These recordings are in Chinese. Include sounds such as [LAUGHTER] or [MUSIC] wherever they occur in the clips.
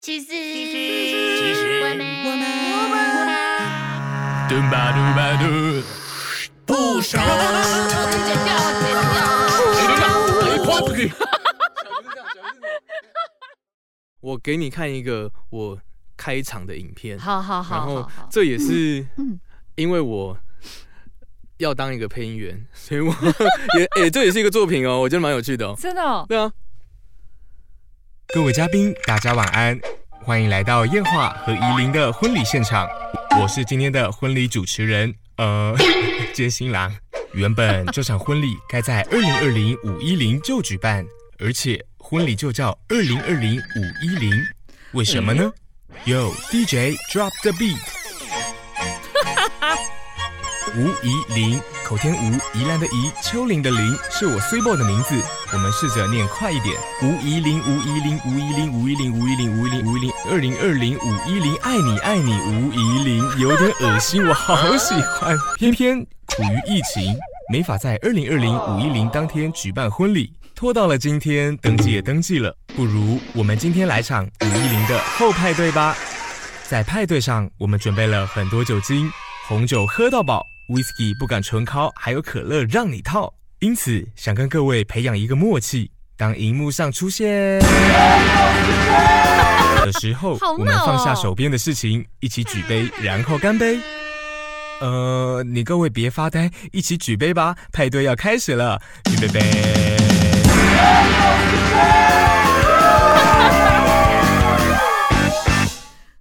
其实，其实我们我们我们嘟吧嘟吧嘟，不傻。剪掉，剪掉。[LAUGHS] 我给你看一个我开场的影片，好好好然后这也是嗯因为我要当一个配音员，所以我 [LAUGHS] 也诶、这也是一个作品哦，我觉得蛮有趣的哦。真的哦，对啊，各位嘉宾，大家晚安，欢迎来到燕华和怡琳的婚礼现场。我是今天的婚礼主持人，呃，[LAUGHS] 接新郎。原本这场婚礼该在二零二零五一零就举办，而且婚礼就叫二零二零五一零，为什么呢？Yo DJ drop the beat。吴怡林，口天吴，宜兰的宜，丘陵的林，是我 s i b o 的名字。我们试着念快一点，吴怡林，吴怡林，吴怡林，吴怡林，吴怡林，吴怡林，吴怡林，二零二零五一零，爱你爱你，吴怡林，有点恶心，我好喜欢。偏偏苦于疫情，没法在二零二零五一零当天举办婚礼，拖到了今天，登记也登记了，不如我们今天来场五一零的后派对吧。在派对上，我们准备了很多酒精，红酒喝到饱，whisky 不敢纯靠，还有可乐让你套。因此，想跟各位培养一个默契，当荧幕上出现 [LAUGHS] 的时候哦，我们放下手边的事情，一起举杯，然后干杯。呃，你各位别发呆，一起举杯吧，派对要开始了，举杯杯。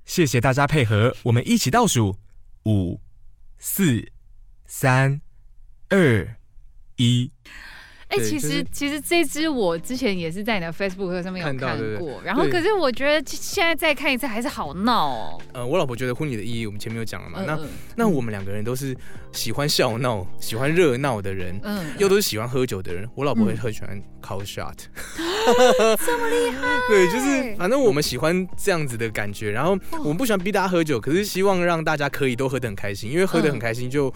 谢谢大家配合，我们一起倒数：五、四、三、二、一。哎、对就是其实其实这支我之前也是在你的 Facebook 上面有看过，然后可是我觉得现在再看一次还是好闹哦。呃，我老婆觉得婚礼的意义，我们前面有讲了嘛。那那我们两个人都是喜欢笑闹、喜欢热闹的人，嗯，又都是喜欢喝酒的人。我老婆会嗯很喜欢 call shot，[GASPS] 这么厉害？[LAUGHS] 对，就是反正我们喜欢这样子的感觉。然后我们不喜欢逼大家喝酒，可是希望让大家可以都喝得很开心，因为喝得很开心就。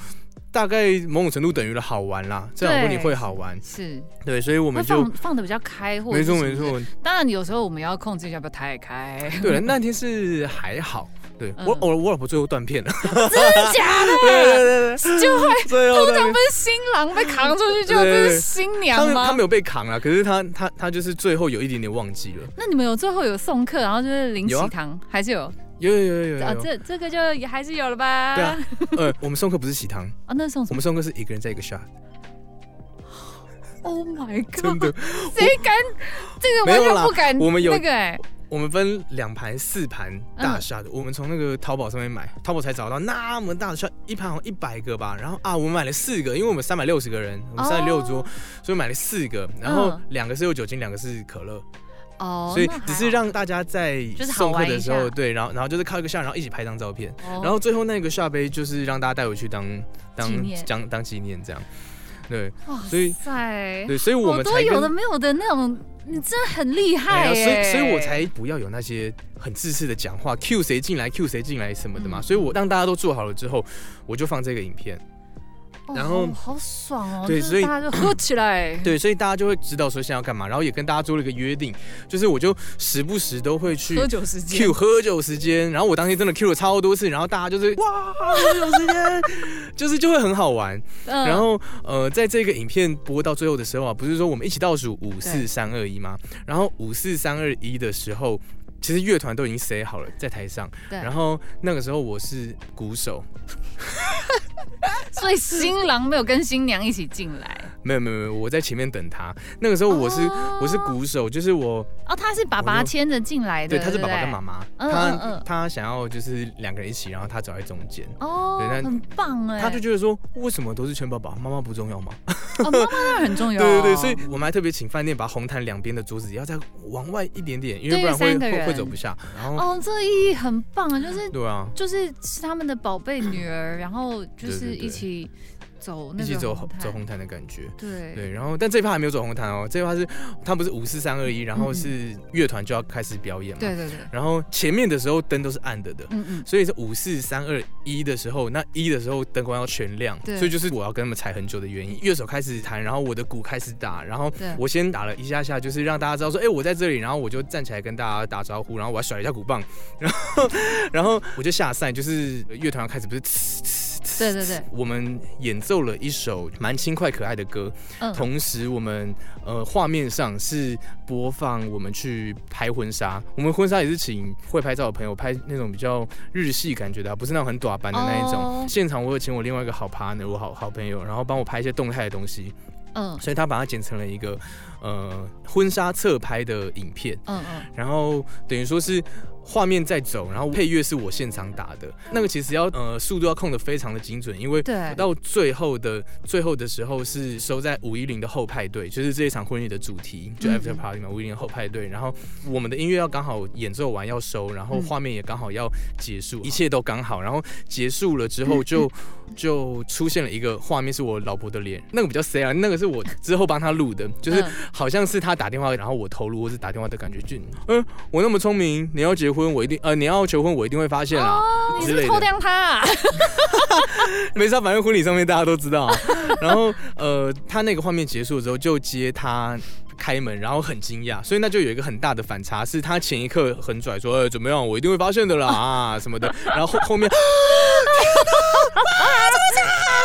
大概某种程度等于了好玩啦，这样婚礼对会好玩，是，对，所以我我们就放放的比较开，或者没错。没错，当然有时候我们要控制一下，不要太开。对了，那天是还好，对嗯我我我老婆最后断片了，真的假的？[LAUGHS] 对对对，就会通常不是新郎被扛出去，就是新娘吗？们他没有被扛了，可是他他他就是最后有一点点忘记了。那你们有最后有送客，然后就是领喜糖，还是有？有有有有有啊，有。这这个就也还是有了吧？对啊，呃，我们送客不是喜糖，[LAUGHS] 啊，那送什么我们送客是一个人在一个 shot，？Oh my god！的。[LAUGHS] 谁敢？这个完全不敢。我们有那个哎，我们分两盘、四盘大 shot，、我们从那个淘宝上面买，淘宝才找到那么大的 shot，一盘好像一百个吧。然后啊，我们买了四个，因为我们三百六十个人，我们三十六桌，哦所以买了四个。然后嗯两个是有酒精，两个是可乐。哦，所以只是让大家在送客的时候，对，然后然后就是靠一个 shot，然后一起拍张照片。哦。然后最后那个下杯就是让大家带回去当当当当纪念这样，对哇所以塞，对，所以我们才跟有的没有的那种，你真的很厉哎害啊，所以！所以我才不要有那些很自私的讲话，Q 谁进来，Q 谁进来什么的嘛。嗯。所以我让大家都做好了之后，我就放这个影片，哦然后好好爽哦，对所以就是大家就喝起来，[CLEARS THROAT] 对，所以大家就会知道说现在要干嘛，然后也跟大家做了一个约定，就是我就时不时都会去喝酒时间 Q 喝酒时间，然后我当天真的 Q 了超多次，然后大家就是哇喝酒时间，[LAUGHS] 就是就会很好玩。嗯然后呃，在这个影片播到最后的时候啊，不是说我们一起倒数五四对三二一吗？然后五四三二一的时候，其实乐团都已经 say 好了在台上，对，然后那个时候我是鼓手，所以新郎没有跟新娘一起进来。没有没有没有，我在前面等他。那个时候我是、哦。我是鼓手，就是我哦，他是爸爸牵着进来的，对他是爸爸跟妈妈，嗯他、嗯嗯。他想要就是两个人一起，然后他走在中间。哦很棒哎，他就觉得说，为什么都是圈爸爸，妈妈不重要吗？哦，妈妈当然很重要，[LAUGHS] 对对对，所以我们还特别请饭店把红毯两边的桌子要再往外一点点，因为不然会会会走不下。然后，哦，这个意义很棒啊，就是对啊，就是是他们的宝贝女儿，然后就是一起走那一起走红走红毯的感觉。对对，然后但这一趴还没有走红毯哦，这一趴是他不是五四三二一，然后是乐团就要开始表演嘛。对对对，然后前面的时候灯都是暗的的，嗯嗯，所以是五四三二一的时候，那一的时候灯光要全亮，对所以就是我要跟他们踩很久的原因。乐手开始弹，然后我的鼓开始打，然后我先打了一下下，就是让大家知道说，哎、我在这里，然后我就站起来跟大家打招呼，然后我还甩了一下鼓棒，[LAUGHS] 然后然后我就下赛，就是乐团要开始不是对对对，我们演奏了一首蛮轻快可爱的歌，嗯，同时我们呃画面上是播放我们去拍婚纱，我们婚纱也是请会拍照的朋友拍那种比较日系感觉的啊、不是那种很短版的那一种。哦。现场我有请我另外一个好 partner，我好好朋友，然后帮我拍一些动态的东西，嗯。所以他把它剪成了一个呃婚纱侧拍的影片，嗯嗯，然后等于说是。画面在走，然后配乐是我现场打的，那个其实要呃速度要控的非常的精准，因为对，到最后的最后的时候是收在五一零的后派对，就是这一场婚礼的主题，就嗯 after party 嘛，五一零后派对。然后我们的音乐要刚好演奏完要收，然后嗯画面也刚好要结束，一切都刚好。然后结束了之后就 [LAUGHS] 就出现了一个画面，是我老婆的脸，那个比较 C 啊，那个是我之后帮她录的，就是嗯好像是他打电话，然后我投入或是打电话的感觉，就嗯，我那么聪明，你要结婚我一定呃你要求婚我一定会发现啦。哦，你是之类的不是偷掉他啊？[LAUGHS] 没事啊，反正婚礼上面大家都知道、啊。然后呃，他那个画面结束之后，就接他开门，然后很惊讶，所以那就有一个很大的反差，是他前一刻很拽说，呃，怎么样，我一定会发现的啦啊什么的，然后后后面。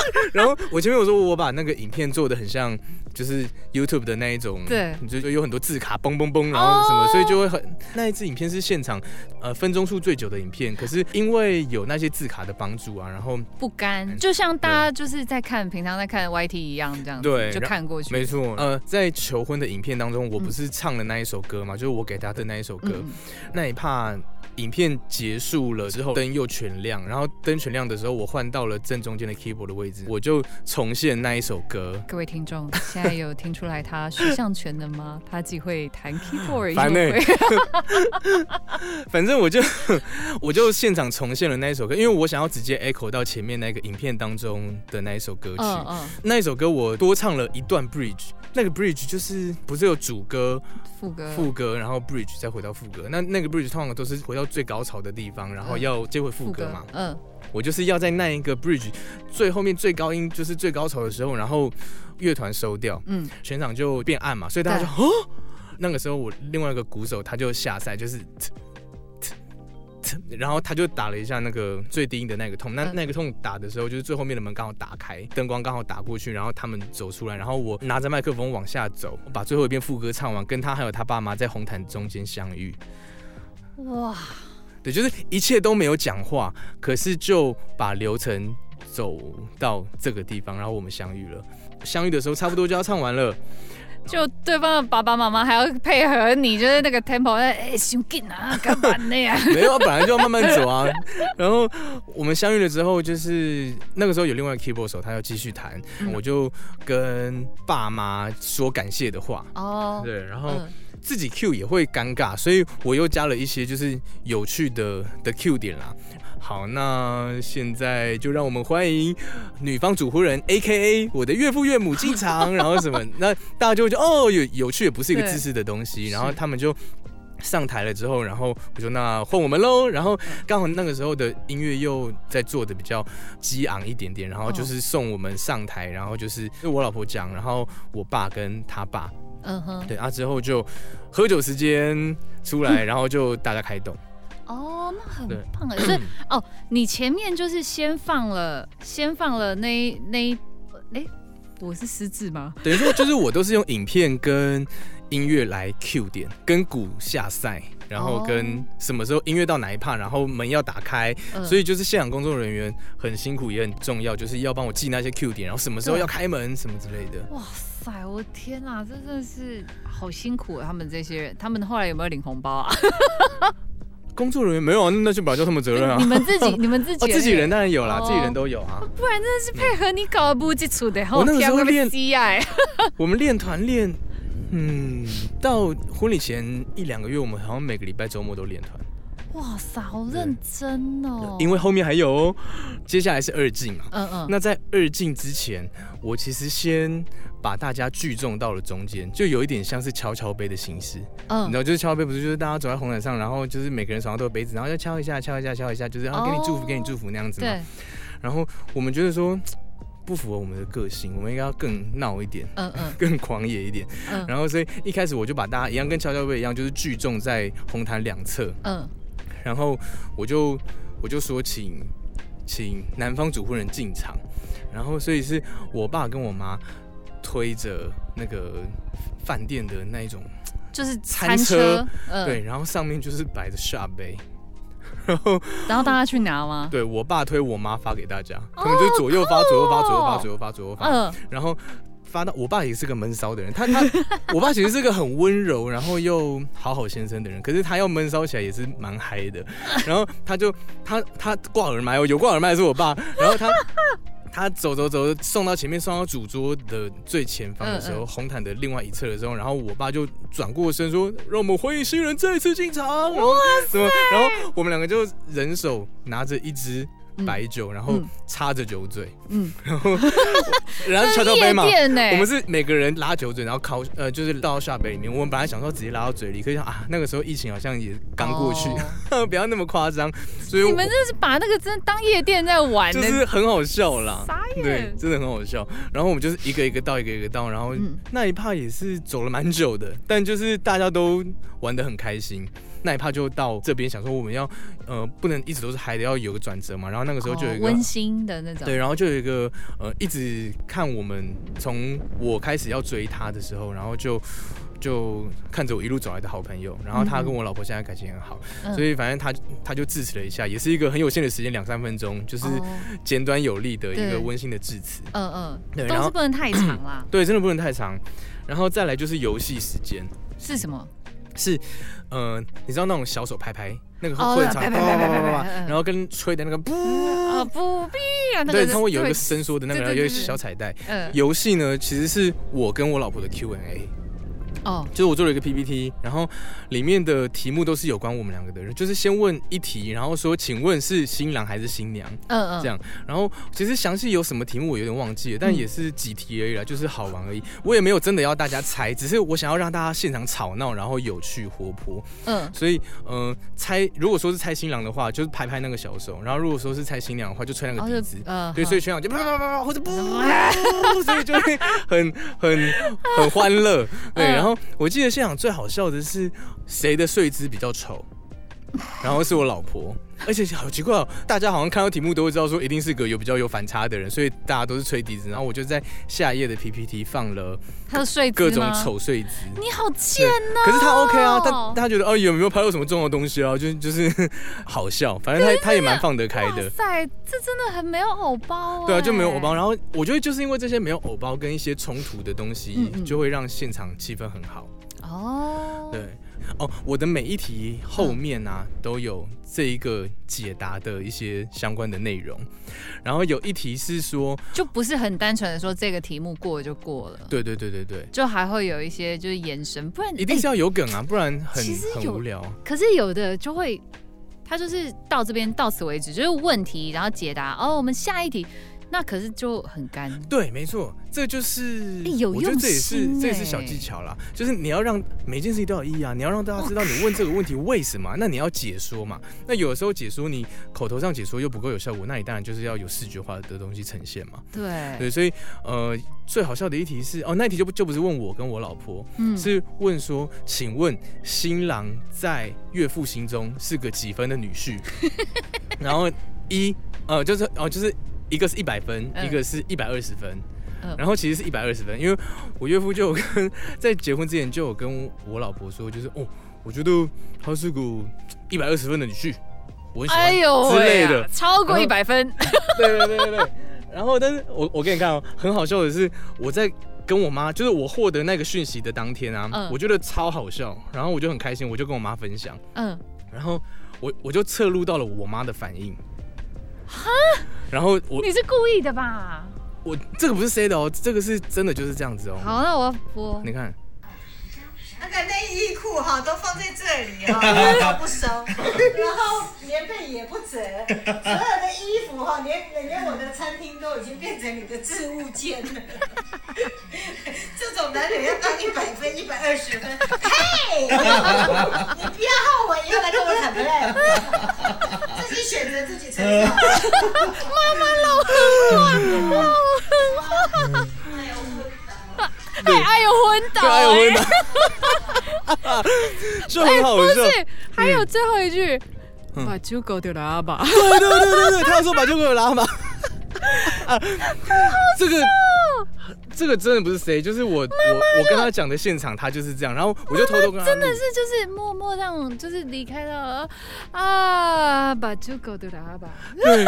[LAUGHS] 然后我前面有说，我把那个影片做的很像，就是 YouTube 的那一种，对。就就有很多字卡嘣嘣嘣，然后什么，哦。所以就会很那一次影片是现场呃分钟数最久的影片，可是因为有那些字卡的帮助啊，然后不甘，就像大家就是在看平常在看 YT 一样，这样子就看过去。没错，呃，在求婚的影片当中，我不是唱了那一首歌嘛，就是我给他的那一首歌。嗯，那一怕影片结束了之后，灯又全亮，然后灯全亮的时候，我换到了正中间的 keyboard 的位置，我就重现那一首歌。各位听众，现在有听出来他学向全的吗？[LAUGHS] 他既会弹 keyboard，[LAUGHS] 反正我就 [LAUGHS] 我就现场重现了那一首歌，因为我想要直接 echo 到前面那个影片当中的那一首歌曲。嗯嗯，那一首歌我多唱了一段 bridge，那个 bridge 就是不是有主歌、副歌副歌，然后 bridge 再回到副歌。那那个 bridge 通常都是回到最高潮的地方，然后嗯要接回副歌嘛。嗯，我就是要在那一个 bridge 最后面最高音就是最高潮的时候，然后乐团收掉，嗯，全场就变暗嘛，所以大家就哦，那个时候我另外一个鼓手他就下赛，就是。然后他就打了一下那个最低音的那个痛，那嗯那个痛打的时候，就是最后面的门刚好打开，灯光刚好打过去，然后他们走出来，然后我拿着麦克风往下走，把最后一遍副歌唱完，跟他还有他爸妈在红毯中间相遇。哇，对，就是一切都没有讲话，可是就把流程走到这个地方，然后我们相遇了。相遇的时候差不多就要唱完了，就对方的爸爸妈妈还要配合你，就是那个 tempo，哎，兄弟啊，[LAUGHS] 干嘛呢呀？[LAUGHS] 没有，本来就要慢慢走啊。[LAUGHS] 然后我们相遇了之后，就是那个时候有另外一个 keyboard 手，他要继续弹，嗯我就跟爸妈说感谢的话。哦，对，然后嗯，自己 Q 也会尴尬，所以我又加了一些就是有趣的的 Q 点啦。好，那现在就让我们欢迎女方主婚人 A K A 我的岳父岳母进场，然后什么，那大家就会觉得哦，有有趣，也不是一个对知识的东西，然后他们就。上台了之后，然后我说那换我们喽，然后刚好那个时候的音乐又在做的比较激昂一点点，然后就是送我们上台，然后就是就我老婆讲，然后我爸跟他爸，嗯哼，对啊，之后就喝酒时间出来，然后就大家开动。哦，那很棒哎，所以 [CLEARS THROAT] 哦，你前面就是先放了，先放了那一那一，哎，我是失智吗？等于说，就是我都是用影片跟音乐来 Q 点，跟鼓下赛，然后跟什么时候音乐到哪一趴，然后门要打开，嗯所以就是现场工作人员很辛苦也很重要，就是要帮我记那些 Q 点，然后什么时候要开门什么之类的。哇塞，我的天哪，这真的是好辛苦啊！他们这些人，他们后来有没有领红包啊？[LAUGHS] 工作人员没有啊，那就本来就他们责任啊你。们自己，你们自己 [LAUGHS] 哦，自己人当然有啦，哦自己人都有啊。[LAUGHS] 不然真的是配合你搞不基础的，我那个时候练 [LAUGHS] 我们练团练，嗯，到婚礼前一两个月，我们好像每个礼拜周末都练团。哇塞，好认真哦。因为后面还有哦，接下来是二进嘛。嗯嗯，那在二进之前，我其实先把大家聚众到了中间，就有一点像是敲敲杯的形式。嗯。你知嗯道，就是敲杯，不是就是大家走在红毯上，然后就是每个人手上都有杯子，然后就敲一下、敲一下、敲一下，就是要给你祝福、哦给你祝福那样子嘛。对，然后我们觉得说不符合我们的个性，我们应该要更闹一点。嗯嗯。[LAUGHS] 更狂野一点，嗯。然后所以一开始我就把大家一样跟敲敲杯一样，就是聚众在红毯两侧，嗯。然后我就我就说请请男方主婚人进场，然后所以是我爸跟我妈推着那个饭店的那一种，就是餐餐车，嗯对，，然后上面就是摆着下杯，然后然后大家去拿吗？对我爸推我妈发给大家，他们就左右发、左右发、左右发、左右发、左右发，嗯然后发到我爸也是个闷骚的人，他他 [LAUGHS] 我爸其实是个很温柔，然后又好好先生的人，可是他要闷骚起来也是蛮嗨的。然后他就他他挂耳麦哦，有挂耳麦的是我爸，然后他。他走走走，送到前面，送到主桌的最前方的时候，嗯嗯红毯的另外一侧的时候，然后我爸就转过身说：“让我们欢迎新人再次进场。”然后？然后我们两个就人手拿着一支白酒，然后嗯插着酒嘴，嗯，然后 [LAUGHS] 然后敲敲杯嘛？我们是每个人拉酒嘴，然后靠呃，就是倒到下杯里面。我们本来想说直接拉到嘴里，可是想啊，那个时候疫情好像也刚过去，哦 [LAUGHS] 不要那么夸张，所以我你们这是把那个真的当夜店在玩呢，就是很好笑啦。傻对，。真的很好笑。然后我们就是一个一个倒，一个一个倒，然后嗯那一趴也是走了蛮久的，但就是大家都玩得很开心。那一趴就到这边，想说我们要呃不能一直都是嗨的，要有个转折嘛。然后那个时候就有一个、哦温馨的那种，对，然后就有一个呃，一直看我们从我开始要追他的时候，然后就就看着我一路走来的好朋友，然后他跟我老婆现在感情很好，嗯所以反正他他就致辞了一下，也是一个很有限的时间，两三分钟，就是哦简短有力的一个温馨的致辞。嗯嗯，对然后都是不能太长啦。[CLEARS THROAT] 对，真的不能太长。然后再来就是游戏时间，是什么？是呃，你知道那种小手拍拍那个哦会场，拍拍拍拍拍拍然后跟吹的那个，啊不必啊，对，是它会有一个伸缩的那个，有一个小彩带。嗯。游戏呢，其实是我跟我老婆的 Q&A，哦就是我做了一个 PPT，然后里面的题目都是有关我们两个的人，就是先问一题，然后说，请问是新郎还是新娘？嗯嗯这样，然后其实详细有什么题目我有点忘记了，但嗯也是几题而已啦，就是好玩而已。我也没有真的要大家猜，只是我想要让大家现场吵闹，然后有趣活泼。嗯所以，呃，猜如果说是猜新郎的话，就是拍拍那个小手；然后如果说是猜新娘的话，就吹那个笛子。嗯对，所以全场就啪啪啪啪或者不，[LAUGHS] 所以就会很很很欢乐。对，嗯然后我记得现场最好笑的是谁的睡姿比较丑，[LAUGHS] 然后是我老婆。而且好奇怪哦，大家好像看到题目都会知道说一定是个有比较有反差的人，所以大家都是吹笛子。然后我就在下一页的 PPT 放了他的睡姿各种，丑睡姿。你好贱哦！可是他 OK 啊，他他觉得哦有没有拍到什么重要的东西啊？就就是 [LAUGHS] 好笑，反正他他也蛮放得开哇的。塞，这真的很没有偶包对啊，就没有哎偶包。然后我觉得就是因为这些没有偶包跟一些冲突的东西嗯，嗯就会让现场气氛很好。哦，对，哦，我的每一题后面啊都有这一个解答的一些相关的内容。然后有一题是说，就不是很单纯的说这个题目过了就过了，对对对对对，就还会有一些就是延伸，不然一定是哎要有梗啊，不然很无聊。可是有的就会，他就是到这边到此为止，就是问题，然后解答。哦，我们下一题，那可是就很干。对，没错，这就是我觉得这也是这也是小技巧啦，就是你要让每件事情都有意义啊，你要让大家知道你问这个问题为什么，那你要解说嘛。那有的时候解说你口头上解说又不够有效果，那你当然就是要有视觉化的东西呈现嘛。对，对，所以呃，最好笑的一题是哦，那一题就不就不是问我跟我老婆，嗯是问说，请问新郎在岳父心中是个几分的女婿？[LAUGHS] 然后一呃就是哦就是一个是一百分，嗯一个是一百二十分。嗯然后其实是一百二十分，因为我岳父就有跟在结婚之前就有跟我老婆说，就是哦，我觉得他是个一百二十分的女婿，我很喜欢之类的。超过一百分，对对对对对。然后，但是我我给你看哦，很好笑的是，我在跟我妈，就是我获得那个讯息的当天啊，嗯我觉得超好笑，然后我就很开心，我就跟我妈分享，嗯，然后我我就侧录到了我妈的反应。然后我你是故意的吧？我这个不是 say 的哦，这个是真的就是这样子哦。好，那我要播。你看，物哈都放在这里哈，[LAUGHS] 都不收，然后棉被也不折，所有的衣服哈，连连我的餐厅都已经变成你的置物间了。[LAUGHS] 这种男人要当一百分、一百二十分，嘿，[LAUGHS] 你不要后悔以后来跟我谈判，自己选择自己承受。太爱有昏倒、对，还有欸，昏倒，[LAUGHS] 就很好笑。不是，还有最后一句，嗯把猪狗丢了阿爸。对对对对对，他说把就给我拉嘛。这个这个真的不是谁，就是我我我跟他讲的现场，他就是这样，然后我就偷偷跟他真的是就是默默让就是离开了啊，把猪狗丢了阿爸。对，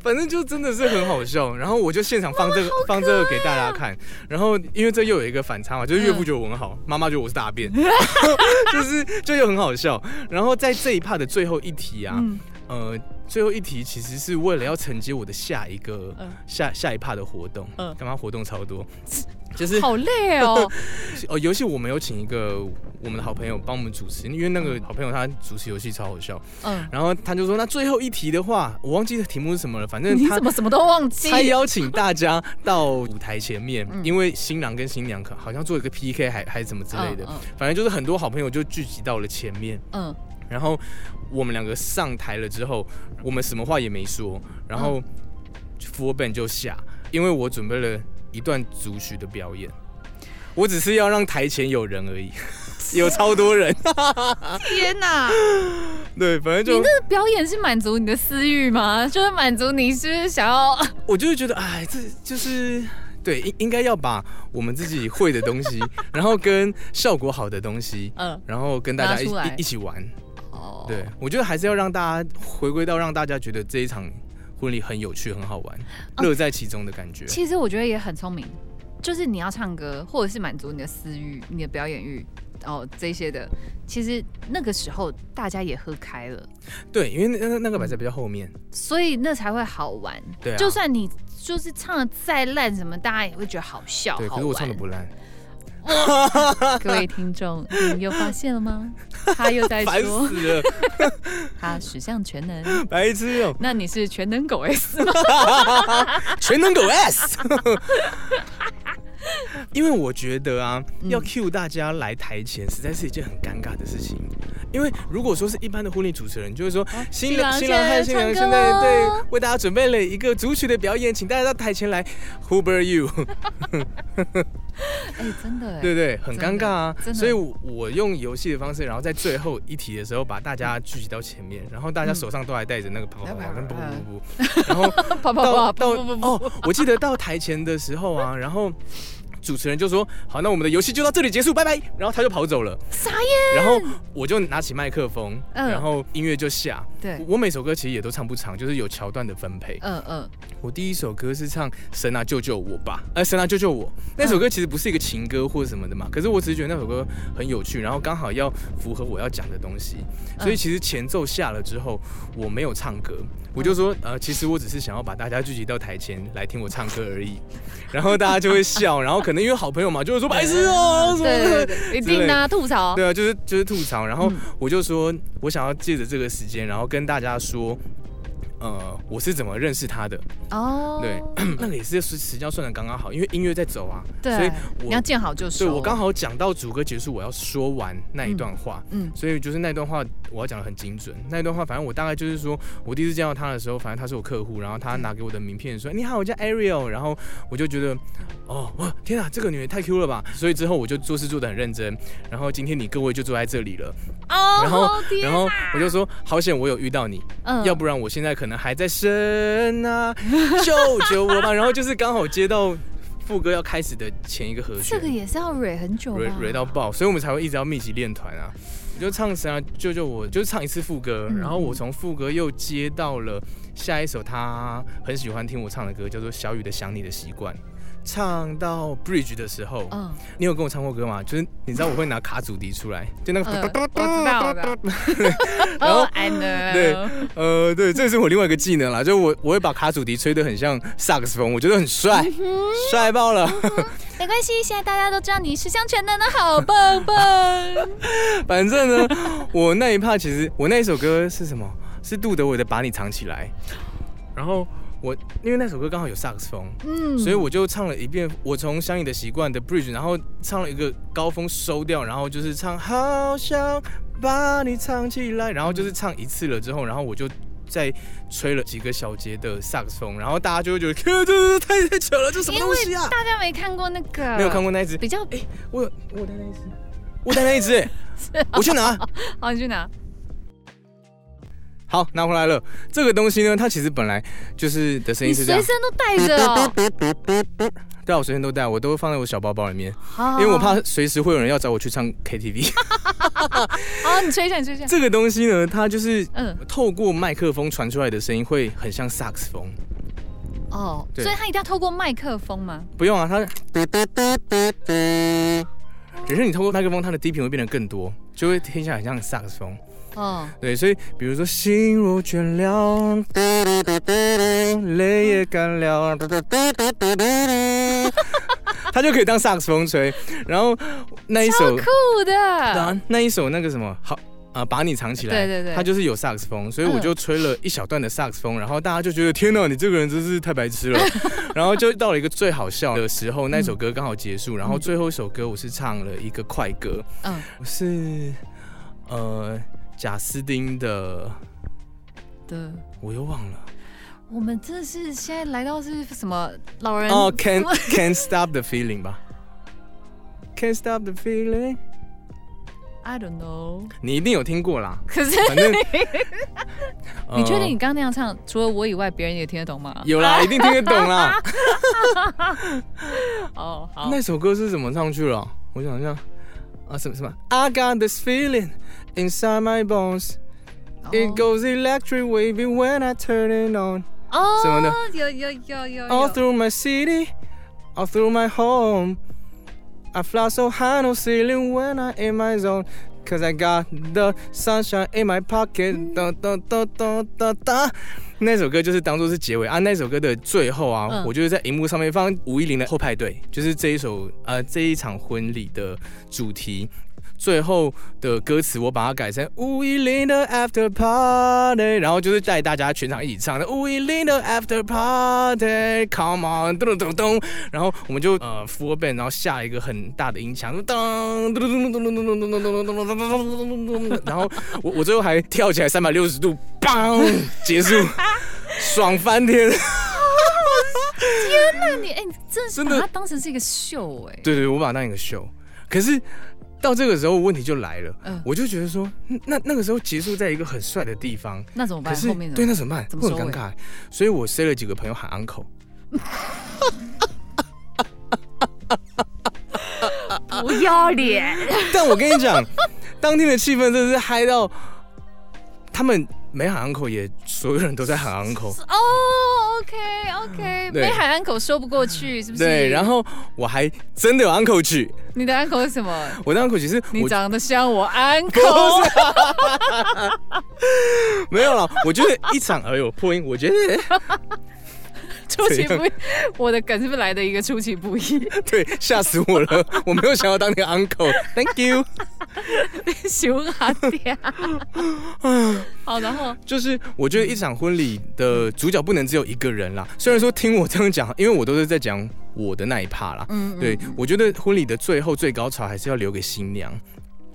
反正就真的是很好笑。然后我就现场放这个放这个给大家看。然后因为这又有一个反差嘛，就是岳父觉得我很好，妈妈觉得我是大便，[LAUGHS] [LAUGHS] 就是就又很好笑。然后在这一趴的最后一题啊，嗯呃，最后一题其实是为了要承接我的下一个、嗯。下下一趴的活动，嗯。干嘛活动超多，[LAUGHS] 就是好累哦，[LAUGHS] 哦，游戏我们有请一个我们的好朋友帮我们主持，因为那个好朋友他主持游戏超好笑，嗯，然后他就说那最后一题的话，我忘记题目是什么了，反正你他怎么什么都忘记？他邀请大家到舞台前面，嗯。因为新郎跟新娘可好像做一个 PK 还还是什么之类的，嗯。反正就是很多好朋友就聚集到了前面，嗯然后我们两个上台了之后，我们什么话也没说，然后嗯 full band 就下，因为我准备了一段组曲的表演，我只是要让台前有人而已，[LAUGHS] 有超多人，嗯，天哪！[LAUGHS] 对，反正就你就那个表演是满足你的私欲吗？就是满足你是不是想要？[LAUGHS] 我就是觉得，哎，这就是。对，应应该要把我们自己会的东西，然后跟效果好的东西，嗯，然后跟大家一一一起玩。哦，对，我觉得还是要让大家回归到让大家觉得这一场婚礼很有趣、很好玩、哦乐在其中的感觉。其实我觉得也很聪明，就是你要唱歌，或者是满足你的私欲、你的表演欲，哦这些的，其实那个时候大家也喝开了，对，因为那那那个摆在比较后面。所以那才会好玩。对啊，就算你就是唱的再烂，什么大家也会觉得好笑。对，好可是我唱的不烂，[LAUGHS] 各位听众，你又发现了吗？[LAUGHS] 他又在说死了，[LAUGHS] 他十项全能，白痴哦，那你是全能狗 S 吗？全能狗 S。因为我觉得啊，嗯要 cue 大家来台前，实在是一件很尴尬的事情。因为如果说是一般的婚礼主持人，就会说新郎、新郎和新娘现在对为大家准备了一个主曲的表演，请大家到台前来。Who are you？[LAUGHS] 哎、真的哎，对不对？很尴尬啊。所以我我用游戏的方式，然后在最后一题的时候把大家聚集到前面，然后大家手上都还带着那个跑跑跑，跟不不不不，然后跑跑跑，[LAUGHS] 到到不不不哦，我记得到台前的时候啊，然后主持人就说：“好，那我们的游戏就到这里结束，拜拜。”然后他就跑走了，傻眼。然后我就拿起麦克风，嗯然后音乐就下。对，我每首歌其实也都唱不长，就是有桥段的分配。嗯嗯，我第一首歌是唱《神啊救救我吧》，呃，神啊救救我。那首歌其实不是一个情歌或者什么的嘛，可是我只是觉得那首歌很有趣，然后刚好要符合我要讲的东西，所以其实前奏下了之后，我没有唱歌，我就说，呃，其实我只是想要把大家聚集到台前来听我唱歌而已，然后大家就会笑，然后可能因为好朋友嘛，就会说白痴哦、什么一定啊，吐槽。对啊，就是就是吐槽，然后嗯。我就说，我想要借着这个时间，然后跟大家说，呃，我是怎么认识他的。哦，对，[CLEARS THROAT] 那个也是时时间算的刚刚好，因为音乐在走啊，对，所以我你要见好就收。对我刚好讲到主歌结束，我要说完那一段话，嗯所以就是那段话我要讲的很精准。那一段话，反正我大概就是说，我第一次见到他的时候，反正他是我客户，然后他拿给我的名片说：“你好，我叫 Ariel。”然后我就觉得，哦，哇，天啊，这个女人太 Q 了吧！所以之后我就做事做的很认真。然后今天你各位就坐在这里了，哦，然后天然后我就说，好险我有遇到你，嗯要不然我现在可能还在生啊，[LAUGHS] 救救我吧！然后就是刚好接到副歌要开始的前一个和弦这个，也是要蕊很久吧？蕊蕊到爆，所以我们才会一直要密集练团啊。我就唱神啊，救救我，就是唱一次副歌，嗯然后我从副歌又接到了下一首他很喜欢听我唱的歌，叫做小雨的想你的习惯。唱到 bridge 的时候，嗯，你有跟我唱过歌吗？就是你知道我会拿卡祖笛出来，就那个，知道，的。[LAUGHS] 然后 Oh, I know。对呃，对，这是我另外一个技能啦，就我我会把卡祖笛吹得很像萨克斯风，我觉得很帅，帅爆了。没关系，现在大家都知道你十项全能的好 [LAUGHS] 棒棒。反正呢，我那一趴其实我那一首歌是什么？是杜德伟的《把你藏起来》，然后我因为那首歌刚好有萨克斯风，嗯所以我就唱了一遍。我从相应的习惯的 bridge，然后唱了一个高峰收掉，然后就是唱好想把你藏起来，然后就是唱一次了之后，然后我就。再吹了几个小节的萨克斯风，然后大家就会觉得，这这太太扯了，这什么东西啊？大家没看过那个，没有看过那一只，比较哎我有我有带那一只，我带那一只，哎 [LAUGHS] 我去拿。好，你去拿。好，拿回来了。这个东西呢，它其实本来就是的声音是这样。随身都带着哦，对啊，我随身都带，我都会放在我小包包里面，因因为我怕随时会有人要找我去唱 KTV。好，你吹一下，你吹一下。这个东西呢，它就是嗯，透过麦克风传出来的声音会很像萨克斯风。哦，所以它一定要透过麦克风吗？不用啊，它只是你透过麦克风，它的低频会变得更多，就会听起来很像萨克斯风。哦，对，所以比如说心若倦了，泪也干了，他就可以当萨克斯风吹。然后那一首，酷的。啊，那一首那个什么好。啊，把你藏起来，对对对它就是有萨克斯风，所以我就吹了一小段的萨克斯风，然后大家就觉得天哪，你这个人真是太白痴了，[LAUGHS] 然后就到了一个最好笑的时候，那首歌刚好结束，然后最后一首歌我是唱了一个快歌，嗯，是呃贾斯汀的，的。我又忘了我们真的是现在来到是什么老人哦，Can't Can't Stop the Feeling 吧，Can't Stop the Feeling，I don't know。你一定有听过啦，可是反正 [LAUGHS] 你确定呃你刚刚那样唱，除了我以外，别人也听得懂吗？有啦，[LAUGHS] 一定听得懂啦。[LAUGHS] 哦，好，那首歌是怎么唱去了？我想一下啊，什么什么？I got this feeling inside my bones. It goes electric wavy when I turn it on. 哦什么的有有有有 All 有 through my city, all through my home. I fly so high, no ceiling when I in my zone. Cause I got the sunshine in my pocket. 哒哒哒哒哒哒。那首歌就是当做是结尾啊。那首歌的最后啊，嗯我就是在荧幕上面放吴依林的《后派对》，就是这一首呃这一场婚礼的主题。 最后的歌词我把它改成吴依林的 After Party，然后就是带大家全场一起唱的吴依林的 After Party，Come on，咚咚咚咚，然后我们就呃 full band，然后下一个很大的音墙，当咚咚咚咚咚咚咚咚咚咚咚咚咚咚咚咚，然后我我最后还跳起来三百六十度，砰结束，爽翻天。天哪你哎，你真的把它当成是一个秀哎。对对，我把它当一个秀，可是。到这个时候，问题就来了，嗯。我就觉得说，嗯那那个时候结束在一个很帅的地方，那怎么办？可是后面对那怎么办？会很尴尬，所以我塞了几个朋友喊 uncle，不要脸。但我跟你讲，当天的气氛真的是嗨到，他们没喊 uncle 也所有人都在喊 uncle，哦，OK OK，对没海岸口说不过去，是不是？对，然后我还真的有 uncle 曲，你的安口是什么？我的 uncle 其实你长得像我安口。[LAUGHS] 没有了，我就是一场哎呦破音，我觉得 [LAUGHS] 出其不意，我的梗是不是来的一个出其不意？[LAUGHS] 对吓死我了，我没有想要当你的 uncle，thank you。[LAUGHS] 熊哈嗲。好，然后就是我觉得一场婚礼的主角不能只有一个人啦。虽然说听我这样讲，因为我都是在讲我的那一趴啦。嗯，对，我觉得婚礼的最后最高潮还是要留给新娘，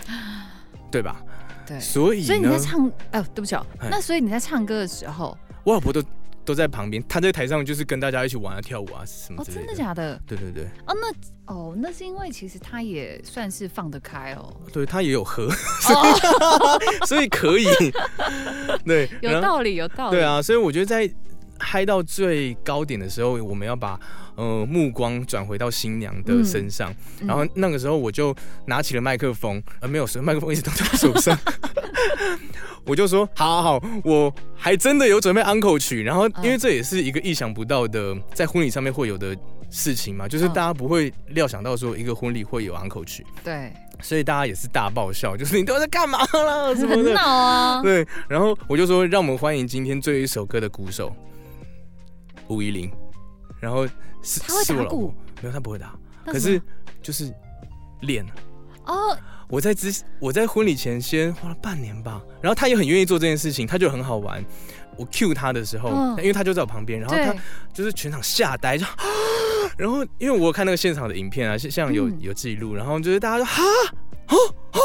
[GASPS] 对吧？对。所以所以你在，唱，哎、对不起哦，哎那所以你在唱歌的时候，我老婆都都在旁边，他在台上就是跟大家一起玩啊、跳舞啊什么哦，之类的。真的假的？对对对，哦，那哦，那是因为其实他也算是放得开哦，对他也有喝，[LAUGHS] 哦，[LAUGHS] 所以可以。[LAUGHS] 对，有道理，有道理。对，啊，所以我觉得在嗨到最高点的时候，我们要把呃目光转回到新娘的身上。嗯然后那个时候我就拿起了麦克风，呃，没有，麦克风一直都在我手上。我就说，好好好，我还真的有准备 uncle 曲，然后因为这也是一个意想不到的，在婚礼上面会有的事情嘛，就是嗯大家不会料想到说一个婚礼会有 uncle 曲，对，所以大家也是大爆笑，[LAUGHS] 就是你都在干嘛啦什么很的。[LAUGHS] 恼啊。[LAUGHS] 对，然后我就说，让我们欢迎今天最后一首歌的鼓手吴依林，然后是他会打鼓是我老婆，没有他不会打，可是就是练。哦，我在之我在婚礼前先花了半年吧，然后他也很愿意做这件事情，他就很好玩。我 cue 他的时候，嗯。因为他就在我旁边，然后他，就是全场吓呆，就 [GASPS] 然后因为我有看那个现场的影片啊，像像有嗯。有记录，然后就是大家就哈。哦哦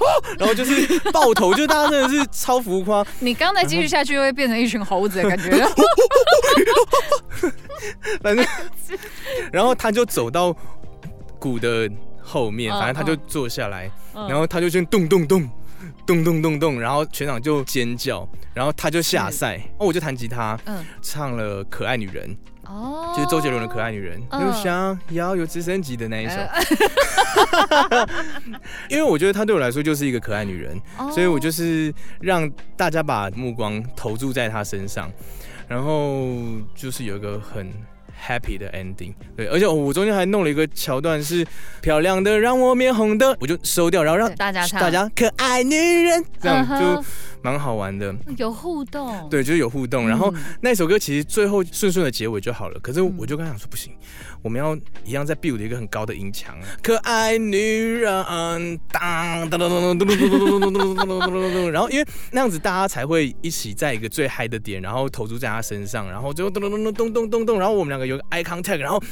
哦然后就是爆头，就大家真的是超浮夸，你刚才继续下去又会变成一群猴子的感觉。[LAUGHS] 反正，然后他就走到鼓的后面，嗯反正他就坐下来，然然后他就先咚咚咚。咚咚咚咚，然后全场就尖叫，然后他就下赛，哦，我就弹吉他，嗯，唱了《可爱女人》，哦，就是周杰伦的《可爱女人》，嗯。就想要有直升机的那一首，呃。[LAUGHS] 因为我觉得她对我来说就是一个可爱女人，哦。所以我就是让大家把目光投注在她身上，然后就是有一个很 happy 的 ending。对，而且我中间还弄了一个桥段是漂亮的让我面红的，我就收掉，然后让大家唱大家可爱女人，这样就蛮好玩的。有互动，对，就是有互动，然后嗯那首歌其实最后顺顺的结尾就好了。可是嗯我就跟他讲说不行，我们要一样在 build 一个很高的音墙，可爱女人，当当当当当当当当当当当当，然后因为那样子大家才会一起在一个最嗨的点，然后投注在他身上，然后最后咚咚咚咚咚咚咚咚，然后我们两个有个 eye contact，然后。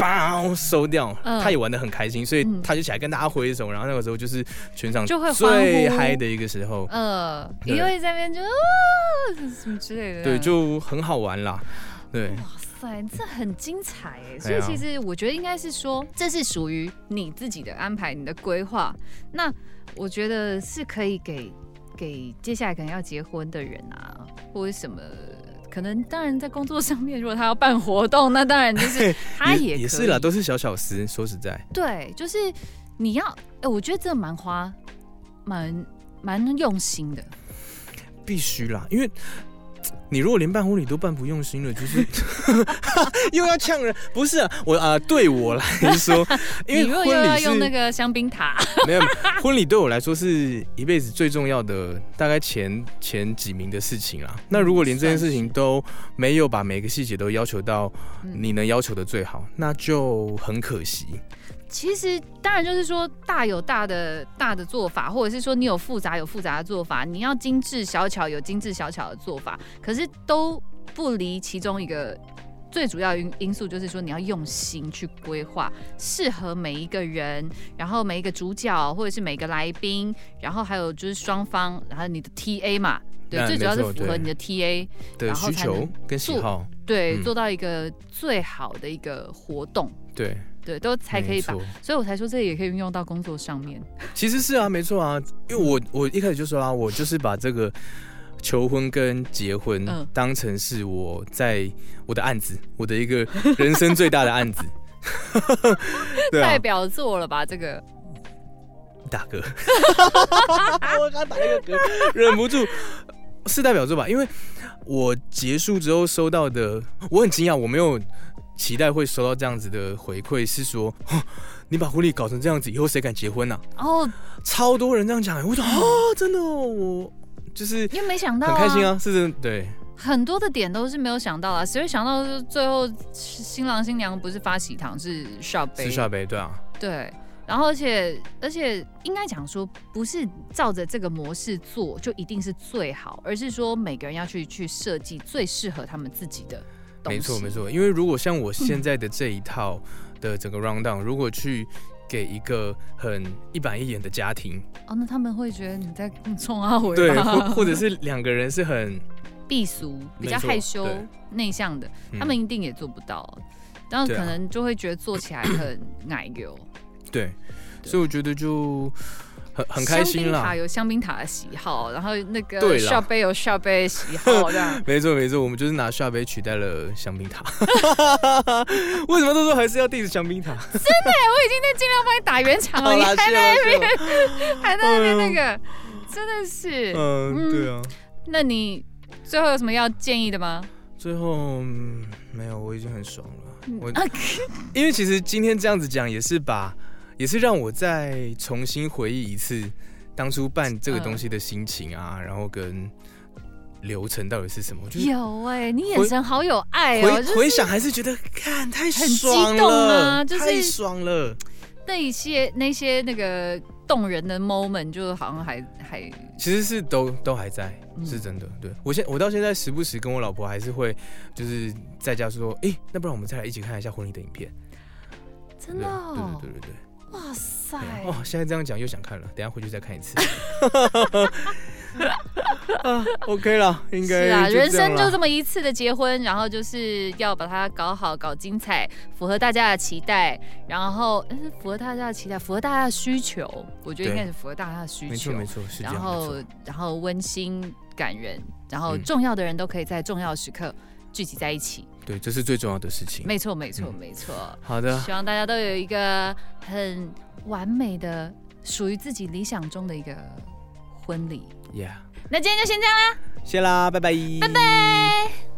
包收掉，嗯他也玩的很开心，所以嗯他就起来跟大家挥手，然后那个时候就是全场就会最嗨的一个时候，呃，对因为在那边就啊什么之类的，对，就很好玩啦，对。哇塞，这很精彩哎！所以其实我觉得应该是说，这是属于你自己的安排，你的规划。那我觉得是可以给给接下来可能要结婚的人啊，或者什么。可能当然在工作上面，如果他要办活动，那当然就是 [LAUGHS] 他也也是啦，都是小小事。说实在，对，就是你要，哎、我觉得这蛮花，蛮蛮用心的。必须啦，因为你如果连办婚礼都办不用心了，就是 [LAUGHS] [LAUGHS] 又要呛人。不是啊，我啊、对我来说，[LAUGHS] 因为婚礼要用那是个香槟塔，没有婚礼对我来说是一辈子最重要的，大概前前几名的事情啦。那如果连这件事情都没有把每个细节都要求到嗯你能要求的最好，那就很可惜。其实当然就是说大有大的大的做法，或者是说你有复杂有复杂的做法，你要精致小巧有精致小巧的做法，可是都不离其中一个。最主要因因素就是说，你要用心去规划，适合每一个人，然后每一个主角或者是每个来宾，然后还有就是双方，然后你的 TA 嘛，对，嗯最主要是符合你的 TA，的然后需求跟喜做好，对，嗯。做到一个最好的一个活动，对，对，都才可以把所以我才说这也可以运用到工作上面。[LAUGHS] 其实是啊，没错啊，因为我我一开始就说啊，我就是把这个求婚跟结婚嗯当成是我在我的案子，我的一个人生最大的案子。[LAUGHS] 啊，代表作了吧？这个大哥，[LAUGHS] 我刚打一个嗝，忍不住。是代表作吧？因为我结束之后收到的，我很惊讶，我没有期待会收到这样子的回馈，是说，哦 [LAUGHS] 你把婚礼搞成这样子，以后谁敢结婚呢、哦，超多人这样讲，我说啊，真的哦，我就是因为没想到、很开心，啊，是真的，对，很多的点都是没有想到啊，谁会想到是最后新郎新娘不是发喜糖是笑杯？是下杯，对啊，对。然后，而且，而且应该讲说，不是照着这个模式做就一定是最好，而是说每个人要去去设计最适合他们自己的东西。没错没错，因为如果像我现在的这一套的整个 round down，如果去给一个很一板一眼的家庭，哦，那他们会觉得你在冲阿伟对，或或者是两个人是很，[LAUGHS] 避俗、比较害羞、内向的，嗯。他们一定也做不到，然后对啊。可能就会觉得做起来很奶油。对，所以我觉得就很很开心啦。有香槟塔的喜好，然后那个笑杯有笑杯的喜好，这样。[LAUGHS] 没错没错，我们就是拿下杯取代了香槟塔。[LAUGHS] 为什么都说还是要 diss 香槟塔？真的我已经在尽量帮你打圆场了，你还在了谢了。[LAUGHS] 还在那边那个，真的是。嗯，对啊。那你最后有什么要建议的吗？最后、嗯没有，我已经很爽了。我啊因为其实今天这样子讲，也是把，也是让我再重新回忆一次当初办这个东西的心情啊，然后跟流程到底是什么。我就是有哎、你眼神好有爱哦、就是回回想，还是觉得看太很激爽动了，啊就是太爽了。那一些那些那个动人的 moment，就好像还还其实是都都还在，嗯是真的。对我现我到现在时不时跟我老婆还是会，就是在家说，哎、那不然我们再来一起看一下婚礼的影片。真的、哦，对对对对对。哇塞哦，现在这样讲又想看了，等下回去再看一次。[LAUGHS] 啊，OK 了，应该是啊，人生就这么一次的结婚，然后就是要把它搞好、搞精彩，符合大家的期待，然后嗯符合大家的期待，符合大家的需求。我觉得应该是符合大家的需求没错。没错。然后，然后温馨感人，然后嗯重要的人都可以在重要时刻聚集在一起。对，这是最重要的事情。没错，没错，嗯没错。好的，希望大家都有一个很完美的、属于自己理想中的一个婚礼。，Yeah，那今天就先这样啦，谢啦，拜拜，拜拜。